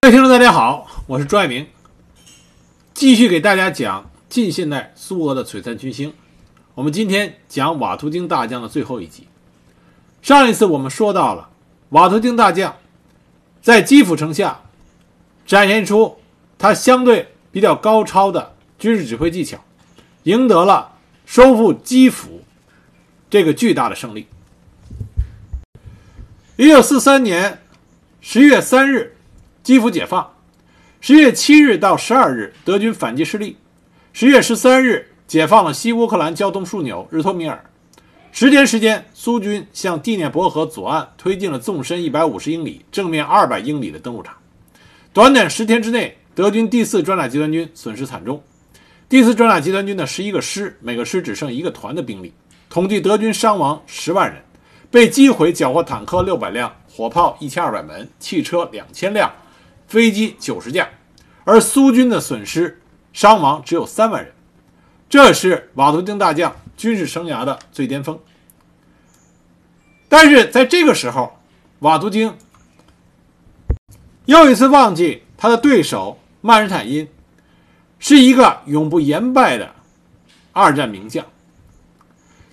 各位听众，大家好，我是朱爱明，继续给大家讲近现代苏俄的璀璨群星。我们今天讲瓦图京大将的最后一集。上一次我们说到了瓦图京大将在基辅城下展现出他相对比较高超的军事指挥技巧，赢得了收复基辅这个巨大的胜利。一九四三年十月三日。基辅解放，十月七日到十二日，德军反击失利。十月十三日，解放了西乌克兰交通枢纽日托米尔。十天时间，苏军向第聂伯河左岸推进了纵深一百五十英里、正面二百英里的登陆场。短短十天之内，德军第四装甲集团军损失惨重。第四装甲集团军的十一个师，每个师只剩一个团的兵力。统计德军伤亡十万人，被击毁缴获坦克六百辆，火炮一千二百门，汽车两千辆。飞机九十架，而苏军的损失伤亡只有三万人，这是瓦图丁大将军事生涯的最巅峰。但是在这个时候，瓦图京又一次忘记他的对手曼施坦因是一个永不言败的二战名将。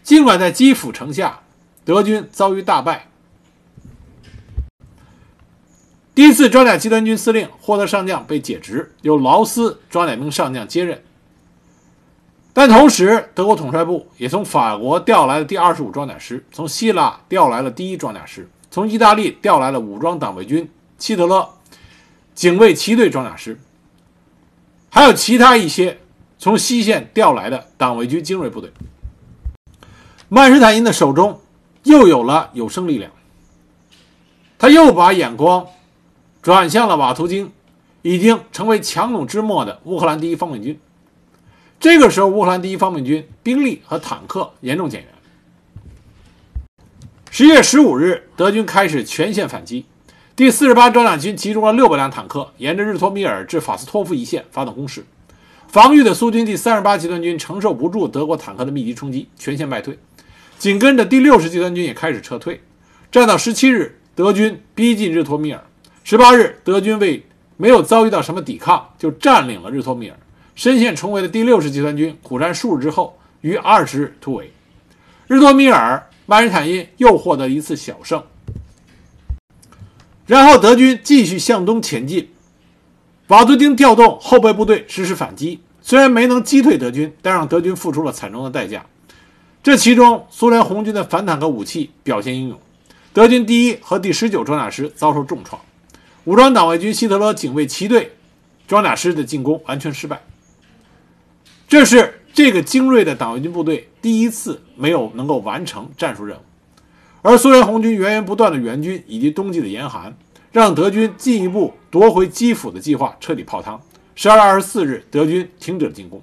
尽管在基辅城下，德军遭遇大败。第一次装甲集团军司令霍德上将被解职，由劳斯装甲兵上将接任。但同时，德国统帅部也从法国调来了第二十五装甲师，从希腊调来了第一装甲师，从意大利调来了武装党卫军希特勒警卫骑队装甲师，还有其他一些从西线调来的党卫军精锐部队。曼施坦因的手中又有了有生力量，他又把眼光。转向了瓦图京，已经成为强弩之末的乌克兰第一方面军。这个时候，乌克兰第一方面军兵力和坦克严重减员。十月十五日，德军开始全线反击，第四十八装甲军集中了六百辆坦克，沿着日托米尔至法斯托夫一线发动攻势。防御的苏军第三十八集团军承受不住德国坦克的密集冲击，全线败退。紧跟着第六十集团军也开始撤退。战到十七日，德军逼近日托米尔。十八日，德军为没有遭遇到什么抵抗，就占领了日托米尔。深陷重围的第六十集团军苦战数日之后，于二十日突围。日托米尔，曼施坦因又获得一次小胜。然后德军继续向东前进，瓦图丁调动后备部队实施反击，虽然没能击退德军，但让德军付出了惨重的代价。这其中，苏联红军的反坦克武器表现英勇，德军第一和第十九装甲师遭受重创。武装党卫军希特勒警卫骑队装甲师的进攻完全失败，这是这个精锐的党卫军部队第一次没有能够完成战术任务，而苏联红军源源不断的援军以及冬季的严寒，让德军进一步夺回基辅的计划彻底泡汤。十二月二十四日，德军停止了进攻。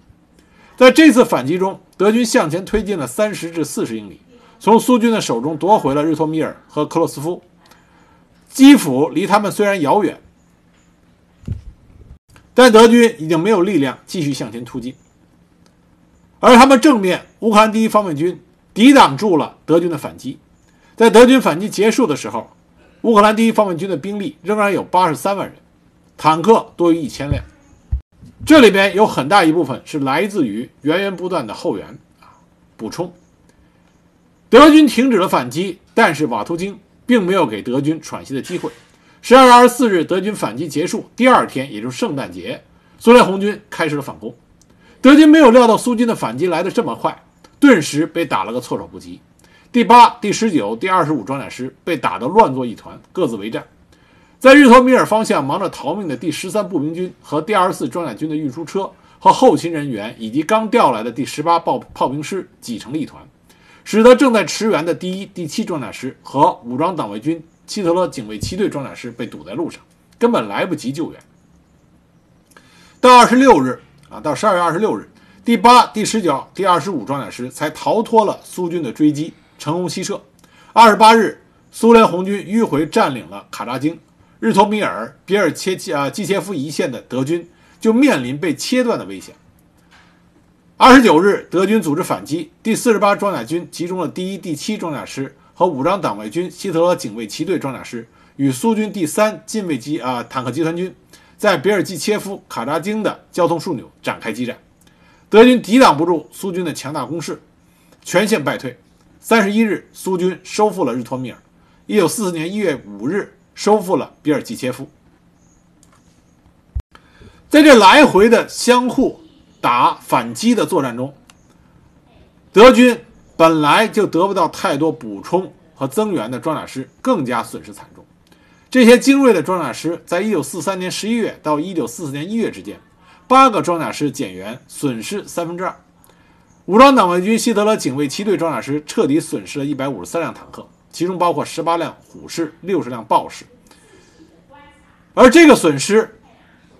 在这次反击中，德军向前推进了三十至四十英里，从苏军的手中夺回了日托米尔和克洛斯夫。基辅离他们虽然遥远，但德军已经没有力量继续向前突进。而他们正面乌克兰第一方面军抵挡住了德军的反击。在德军反击结束的时候，乌克兰第一方面军的兵力仍然有八十三万人，坦克多于一千辆。这里边有很大一部分是来自于源源不断的后援啊补充。德军停止了反击，但是瓦图京。并没有给德军喘息的机会。十二月二十四日，德军反击结束，第二天，也就是圣诞节，苏联红军开始了反攻。德军没有料到苏军的反击来得这么快，顿时被打了个措手不及。第八、第十九、第二十五装甲师被打得乱作一团，各自为战。在日托米尔方向忙着逃命的第十三步兵军和第二十四装甲军的运输车和后勤人员，以及刚调来的第十八炮炮兵师挤成了一团。使得正在驰援的第一、第七装甲师和武装党卫军希特勒警卫七队装甲师被堵在路上，根本来不及救援。到二十六日啊，到十二月二十六日，第八、第十九、第二十五装甲师才逃脱了苏军的追击，成功西撤。二十八日，苏联红军迂回占领了卡扎京、日托米尔、别尔切啊季切夫一线的德军就面临被切断的危险。二十九日，德军组织反击，第四十八装甲军集中了第一、第七装甲师和武装党卫军希特勒警卫骑队装甲师，与苏军第三近卫机啊坦克集团军在别尔季切夫、卡扎京的交通枢纽展开激战，德军抵挡不住苏军的强大攻势，全线败退。三十一日，苏军收复了日托米尔。一九四四年一月五日，收复了比尔季切夫。在这来回的相互打反击的作战中，德军本来就得不到太多补充和增援的装甲师更加损失惨重。这些精锐的装甲师，在一九四三年十一月到一九四四年一月之间，八个装甲师减员，损失三分之二。武装党卫军希特勒警卫七队装甲师彻底损失了一百五十三辆坦克，其中包括十八辆虎式、六十辆豹式。而这个损失，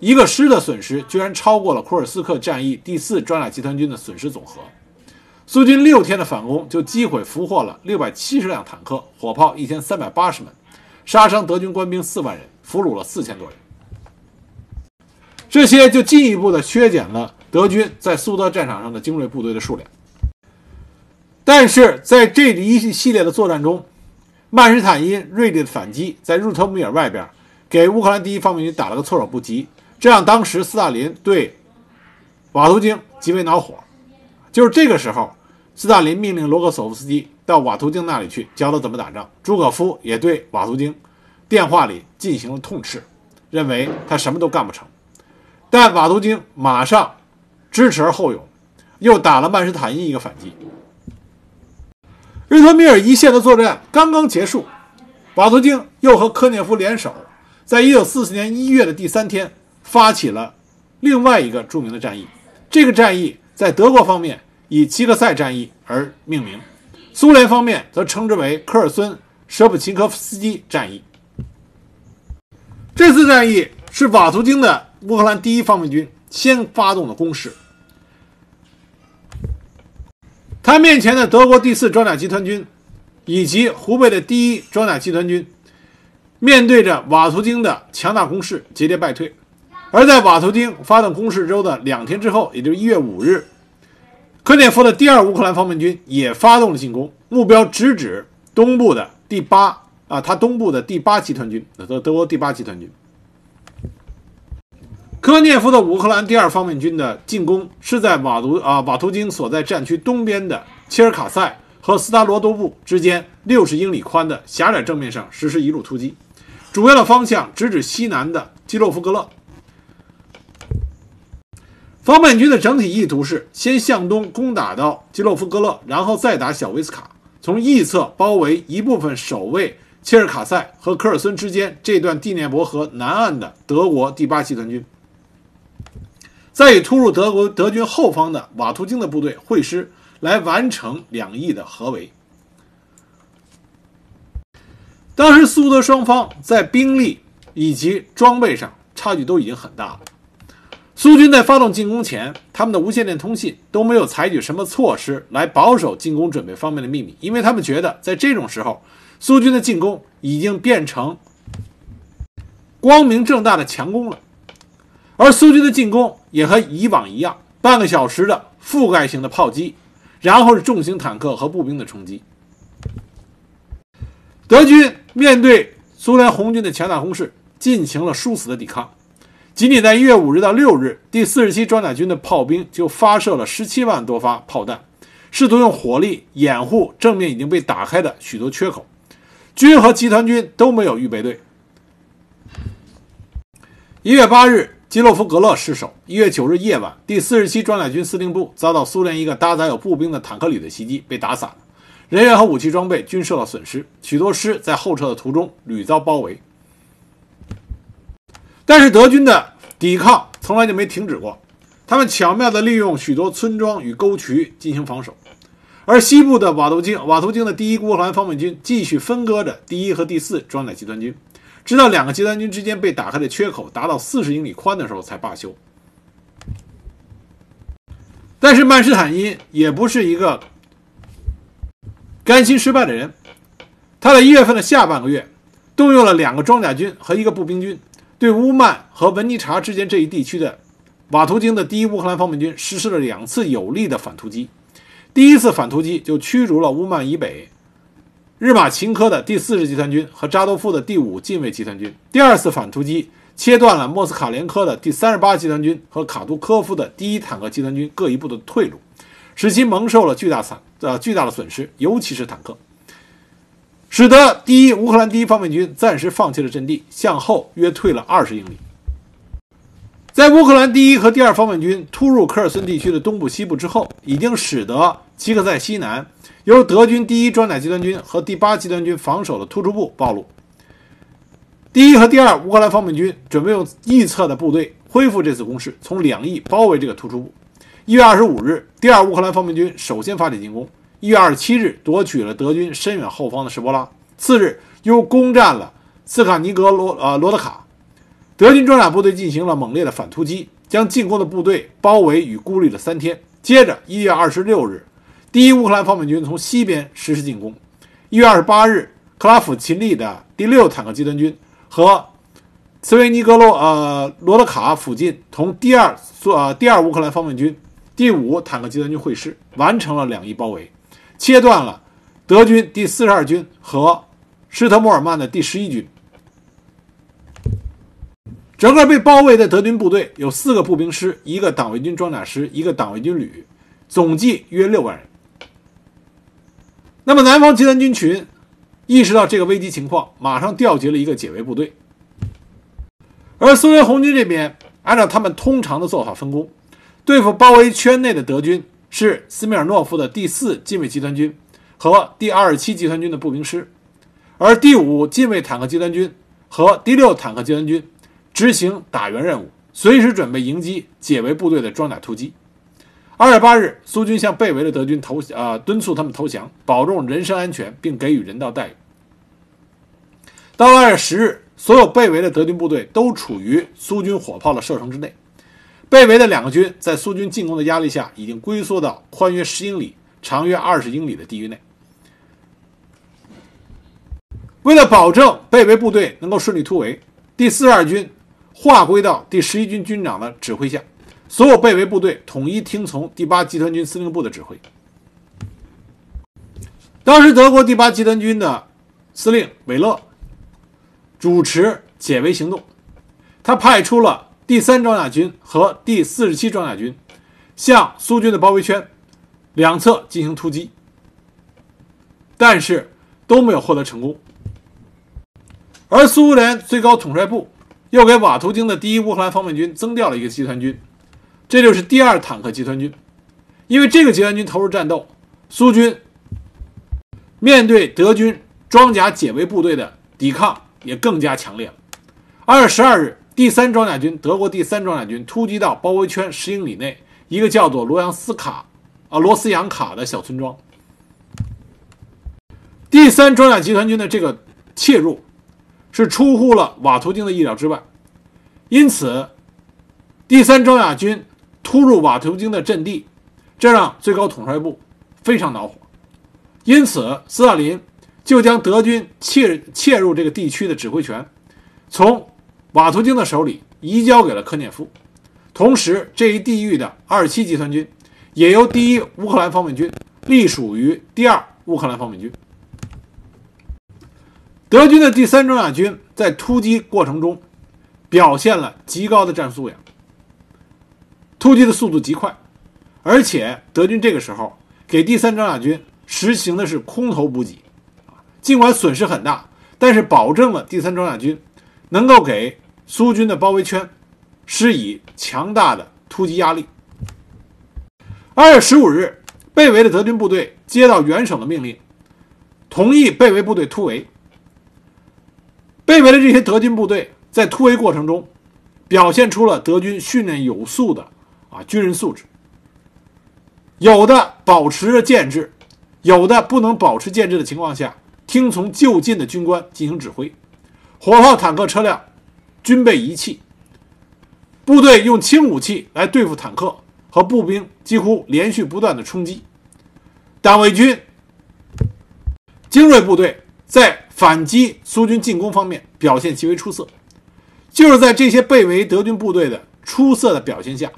一个师的损失，居然超过了库尔斯克战役第四装甲集团军的损失总和。苏军六天的反攻就击毁俘获了六百七十辆坦克、火炮一千三百八十门。杀伤德军官兵四万人，俘虏了四千多人。这些就进一步的削减了德军在苏德战场上的精锐部队的数量。但是在这一系列的作战中，曼施坦因锐利的反击在入特米尔外边给乌克兰第一方面军打了个措手不及，这让当时斯大林对瓦图京极为恼火。就是这个时候，斯大林命令罗格索夫斯基。到瓦图京那里去教他怎么打仗。朱可夫也对瓦图京电话里进行了痛斥，认为他什么都干不成。但瓦图京马上知耻而后勇，又打了曼施坦因一个反击。日托米尔一线的作战刚刚结束，瓦图京又和科涅夫联手，在一九四四年一月的第三天发起了另外一个著名的战役。这个战役在德国方面以齐克塞战役而命名。苏联方面则称之为科尔孙舍普琴科夫斯基战役。这次战役是瓦图京的乌克兰第一方面军先发动的攻势。他面前的德国第四装甲集团军以及湖北的第一装甲集团军，面对着瓦图京的强大攻势，节节败退。而在瓦图京发动攻势之后的两天之后，也就是一月五日。科涅夫的第二乌克兰方面军也发动了进攻，目标直指东部的第八啊，他东部的第八集团军，德德国第八集团军。科涅夫的乌克兰第二方面军的进攻是在瓦图啊瓦图京所在战区东边的切尔卡塞和斯达罗多布之间六十英里宽的狭窄正面上实施一路突击，主要的方向直指西南的基洛夫格勒。方面军的整体意图是先向东攻打到基洛夫格勒，然后再打小维斯卡，从翼侧包围一部分守卫切尔卡塞和科尔孙之间这段第聂伯河南岸的德国第八集团军，再与突入德国德军后方的瓦图京的部队会师，来完成两翼的合围。当时苏德双方在兵力以及装备上差距都已经很大了。苏军在发动进攻前，他们的无线电通信都没有采取什么措施来保守进攻准备方面的秘密，因为他们觉得在这种时候，苏军的进攻已经变成光明正大的强攻了。而苏军的进攻也和以往一样，半个小时的覆盖性的炮击，然后是重型坦克和步兵的冲击。德军面对苏联红军的强大攻势，进行了殊死的抵抗。仅仅在一月五日到六日，第四十七装甲军的炮兵就发射了十七万多发炮弹，试图用火力掩护正面已经被打开的许多缺口。军和集团军都没有预备队。一月八日，基洛夫格勒失守。一月九日夜晚，第四十七装甲军司令部遭到苏联一个搭载有步兵的坦克旅的袭击，被打散，人员和武器装备均受到损失，许多师在后撤的途中屡遭包围。但是德军的抵抗从来就没停止过，他们巧妙地利用许多村庄与沟渠进行防守，而西部的瓦图京瓦图京的第一乌克兰方面军继续分割着第一和第四装甲集团军，直到两个集团军之间被打开的缺口达到四十英里宽的时候才罢休。但是曼施坦因也不是一个甘心失败的人，他在一月份的下半个月动用了两个装甲军和一个步兵军。对乌曼和文尼察之间这一地区的瓦图京的第一乌克兰方面军实施了两次有力的反突击。第一次反突击就驱逐了乌曼以北日马琴科的第四十集团军和扎多夫的第五近卫集团军。第二次反突击切断了莫斯卡连科的第三十八集团军和卡杜科夫的第一坦克集团军各一部的退路，使其蒙受了巨大惨呃巨大的损失，尤其是坦克，使得第一乌克兰第一方面军暂时放弃了阵地，向后约退了二十英里。在乌克兰第一和第二方面军突入科尔森地区的东部、西部之后，已经使得齐克塞西南由德军第一装甲集团军和第八集团军防守的突出部暴露。第一和第二乌克兰方面军准备用翼侧的部队恢复这次攻势，从两翼包围这个突出部。一月二十五日，第二乌克兰方面军首先发起进攻。一月二十七日，夺取了德军深远后方的什波拉。次日，又攻占了斯卡尼格罗呃罗德卡。德军装甲部队进行了猛烈的反突击，将进攻的部队包围与孤立了三天。接着，一月二十六日，第一乌克兰方面军从西边实施进攻。一月二十八日，克拉夫秦利的第六坦克集团军和茨维尼格罗呃罗德卡附近同第二苏呃第二乌克兰方面军第五坦克集团军会师，完成了两翼包围，切断了德军第四十二军和施特莫尔曼的第十一军。整个被包围的德军部队有四个步兵师、一个党卫军装甲师、一个党卫军旅，总计约六万人。那么南方集团军群意识到这个危机情况，马上调集了一个解围部队。而苏联红军这边按照他们通常的做法分工，对付包围圈内的德军是斯米尔诺夫的第四近卫集团军和第二十七集团军的步兵师，而第五近卫坦克集团军和第六坦克集团军。执行打援任务，随时准备迎击解围部队的装甲突击。二月八日，苏军向被围的德军投呃敦促他们投降，保重人身安全，并给予人道待遇。到了二月十日，所有被围的德军部队都处于苏军火炮的射程之内。被围的两个军在苏军进攻的压力下，已经龟缩到宽约十英里、长约二十英里的地域内。为了保证被围部队能够顺利突围，第四十二军。划归到第十一军军长的指挥下，所有被围部队统一听从第八集团军司令部的指挥。当时，德国第八集团军的司令韦勒主持解围行动，他派出了第三装甲军和第四十七装甲军，向苏军的包围圈两侧进行突击，但是都没有获得成功。而苏联最高统帅部。又给瓦图京的第一乌克兰方面军增调了一个集团军，这就是第二坦克集团军。因为这个集团军投入战斗，苏军面对德军装甲解围部队的抵抗也更加强烈了。二月十二日，第三装甲军德国第三装甲军突击到包围圈十英里内一个叫做罗扬斯卡啊罗斯扬卡的小村庄。第三装甲集团军的这个切入。是出乎了瓦图京的意料之外，因此，第三装甲军突入瓦图京的阵地，这让最高统帅部非常恼火。因此，斯大林就将德军切切入这个地区的指挥权，从瓦图京的手里移交给了科涅夫。同时，这一地域的二七集团军也由第一乌克兰方面军隶属于第二乌克兰方面军。德军的第三装甲军在突击过程中表现了极高的战术素养，突击的速度极快，而且德军这个时候给第三装甲军实行的是空投补给，尽管损失很大，但是保证了第三装甲军能够给苏军的包围圈施以强大的突击压力。二月十五日，被围的德军部队接到元首的命令，同意被围部队突围。被围的这些德军部队在突围过程中，表现出了德军训练有素的啊军人素质。有的保持着建制，有的不能保持建制的情况下，听从就近的军官进行指挥。火炮、坦克车辆军备仪器，部队用轻武器来对付坦克和步兵，几乎连续不断的冲击。党卫军精锐部队在。反击苏军进攻方面表现极为出色，就是在这些被围德军部队的出色的表现下，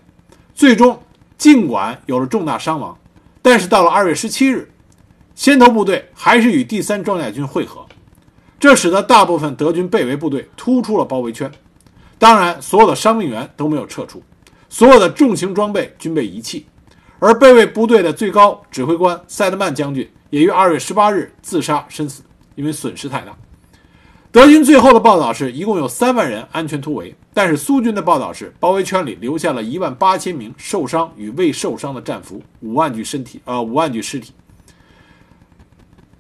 最终尽管有了重大伤亡，但是到了二月十七日，先头部队还是与第三装甲军会合，这使得大部分德军被围部队突出了包围圈，当然，所有的伤病员都没有撤出，所有的重型装备均被遗弃，而被卫部队的最高指挥官塞德曼将军也于二月十八日自杀身死，因为损失太大。德军最后的报道是一共有三万人安全突围，但是苏军的报道是包围圈里留下了一万八千名受伤与未受伤的战俘，五万具身体，呃，五万具尸体。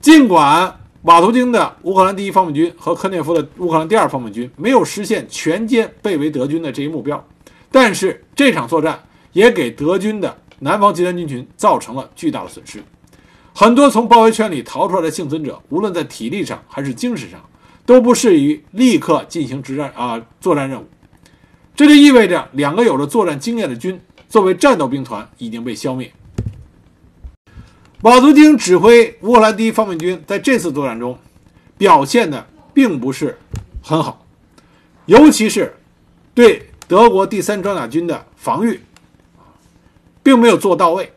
尽管瓦图京的乌克兰第一方面军和科涅夫的乌克兰第二方面军没有实现全歼被围德军的这一目标，但是这场作战也给德军的南方集团军群造成了巨大的损失。很多从包围圈里逃出来的幸存者，无论在体力上还是精神上。都不适于立刻进行执战啊作战任务，这就意味着两个有着作战经验的军作为战斗兵团已经被消灭。瓦图京指挥乌克兰第一方面军在这次作战中表现的并不是很好，尤其是对德国第三装甲军的防御并没有做到位，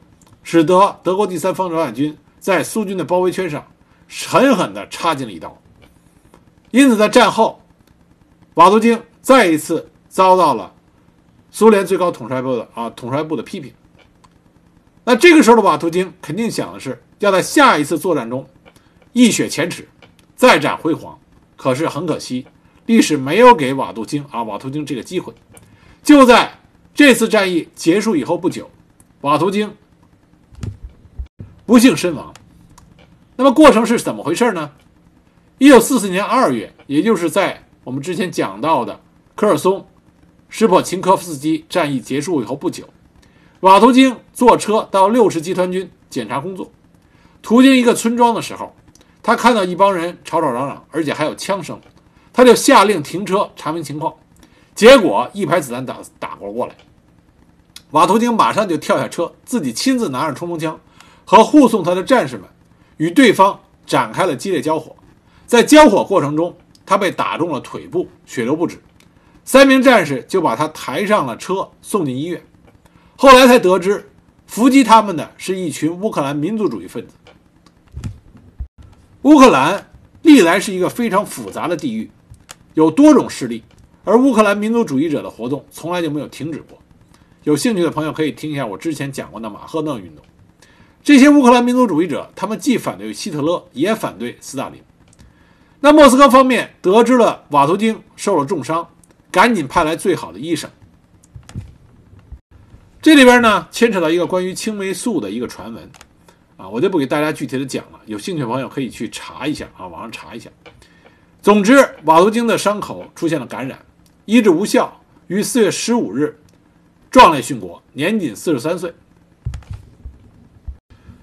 使得德国第三方装甲军在苏军的包围圈上狠狠地插进了一刀。因此，在战后，瓦图京再一次遭到了苏联最高统帅部的啊统帅部的批评。那这个时候的瓦图京肯定想的是要在下一次作战中一雪前耻，再展辉煌。可是很可惜，历史没有给瓦图京啊瓦图京这个机会。就在这次战役结束以后不久，瓦图京不幸身亡。那么过程是怎么回事呢？一九四四年二月，也就是在我们之前讲到的科尔松、施破琴科夫斯基战役结束以后不久，瓦图京坐车到六十集团军检查工作，途经一个村庄的时候，他看到一帮人吵吵嚷嚷，而且还有枪声，他就下令停车查明情况，结果一排子弹打打过过来，瓦图京马上就跳下车，自己亲自拿着冲锋枪，和护送他的战士们与对方展开了激烈交火。在交火过程中，他被打中了腿部，血流不止。三名战士就把他抬上了车，送进医院。后来才得知，伏击他们的是一群乌克兰民族主义分子。乌克兰历来是一个非常复杂的地域，有多种势力，而乌克兰民族主义者的活动从来就没有停止过。有兴趣的朋友可以听一下我之前讲过的马赫讷运动。这些乌克兰民族主义者，他们既反对希特勒，也反对斯大林。那莫斯科方面得知了瓦图京受了重伤，赶紧派来最好的医生。这里边呢牵扯到一个关于青霉素的一个传闻，啊，我就不给大家具体的讲了。有兴趣的朋友可以去查一下啊，网上查一下。总之，瓦图京的伤口出现了感染，医治无效，于四月十五日壮烈殉国，年仅四十三岁。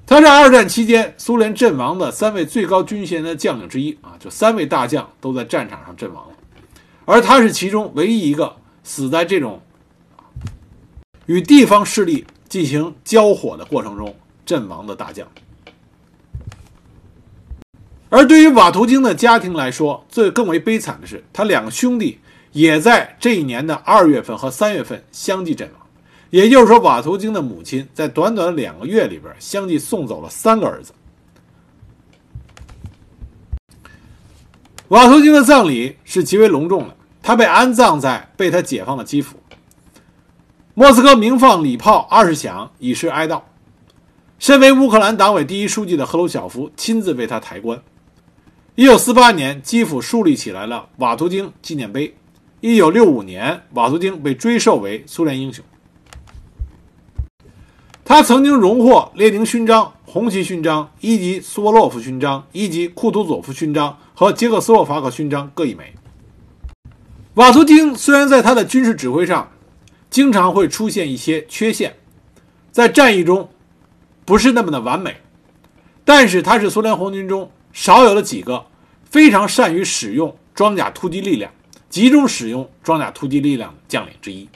他是二战期间苏联阵亡的三位最高军衔的将领之一啊，就三位大将都在战场上阵亡了，而他是其中唯一一个死在这种与地方势力进行交火的过程中阵亡的大将。而对于瓦图京的家庭来说，最更为悲惨的是，他两个兄弟也在这一年的二月份和三月份相继阵亡。也就是说，瓦图京的母亲在短短两个月里边，相继送走了三个儿子。瓦图京的葬礼是极为隆重的，他被安葬在被他解放的基辅。莫斯科鸣放礼炮二十响，以示哀悼。身为乌克兰党委第一书记的赫鲁晓夫亲自为他抬棺。一九四八年，基辅树立起来了瓦图京纪念碑。一九六五年，瓦图京被追授为苏联英雄。他曾经荣获列宁勋章、红旗勋章、一级苏沃洛夫勋章、一级库图佐夫勋章和捷克斯洛伐克勋章各一枚。瓦图京虽然在他的军事指挥上经常会出现一些缺陷，在战役中不是那么的完美，但是他是苏联红军中少有的几个非常善于使用装甲突击力量、集中使用装甲突击力量的将领之一。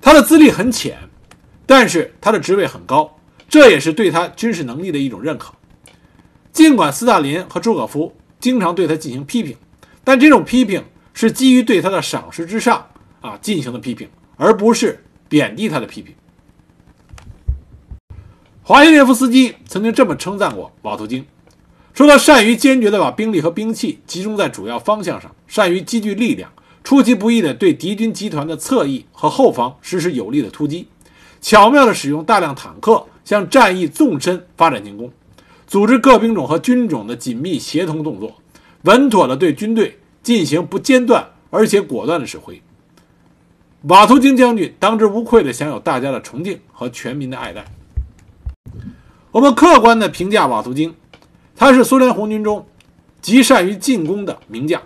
他的资历很浅。但是他的职位很高，这也是对他军事能力的一种认可。尽管斯大林和朱可夫经常对他进行批评，但这种批评是基于对他的赏识之上啊进行的批评，而不是贬低他的批评。华西列夫斯基曾经这么称赞过瓦图京，说他善于坚决地把兵力和兵器集中在主要方向上，善于积聚力量，出其不意地对敌军集团的侧翼和后方实施有力的突击，巧妙地使用大量坦克向战役纵深发展进攻，组织各兵种和军种的紧密协同动作，稳妥地对军队进行不间断而且果断的指挥。瓦图京将军当之无愧地享有大家的崇敬和全民的爱戴。我们客观地评价瓦图京，他是苏联红军中极善于进攻的名将。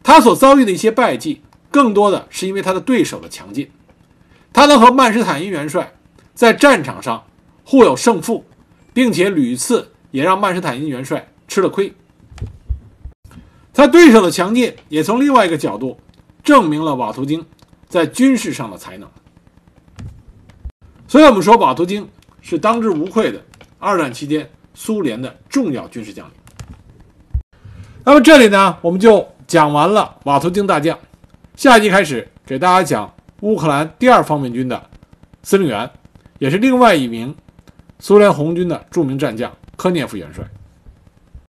他所遭遇的一些败绩，更多的是因为他的对手的强劲。他能和曼施坦因元帅在战场上互有胜负，并且屡次也让曼施坦因元帅吃了亏。他对手的强劲，也从另外一个角度证明了瓦图京在军事上的才能。所以，我们说瓦图京是当之无愧的二战期间苏联的重要军事将领。那么，这里呢，我们就。讲完了瓦图京大将，下一集开始给大家讲乌克兰第二方面军的司令员，也是另外一名苏联红军的著名战将科涅夫元帅。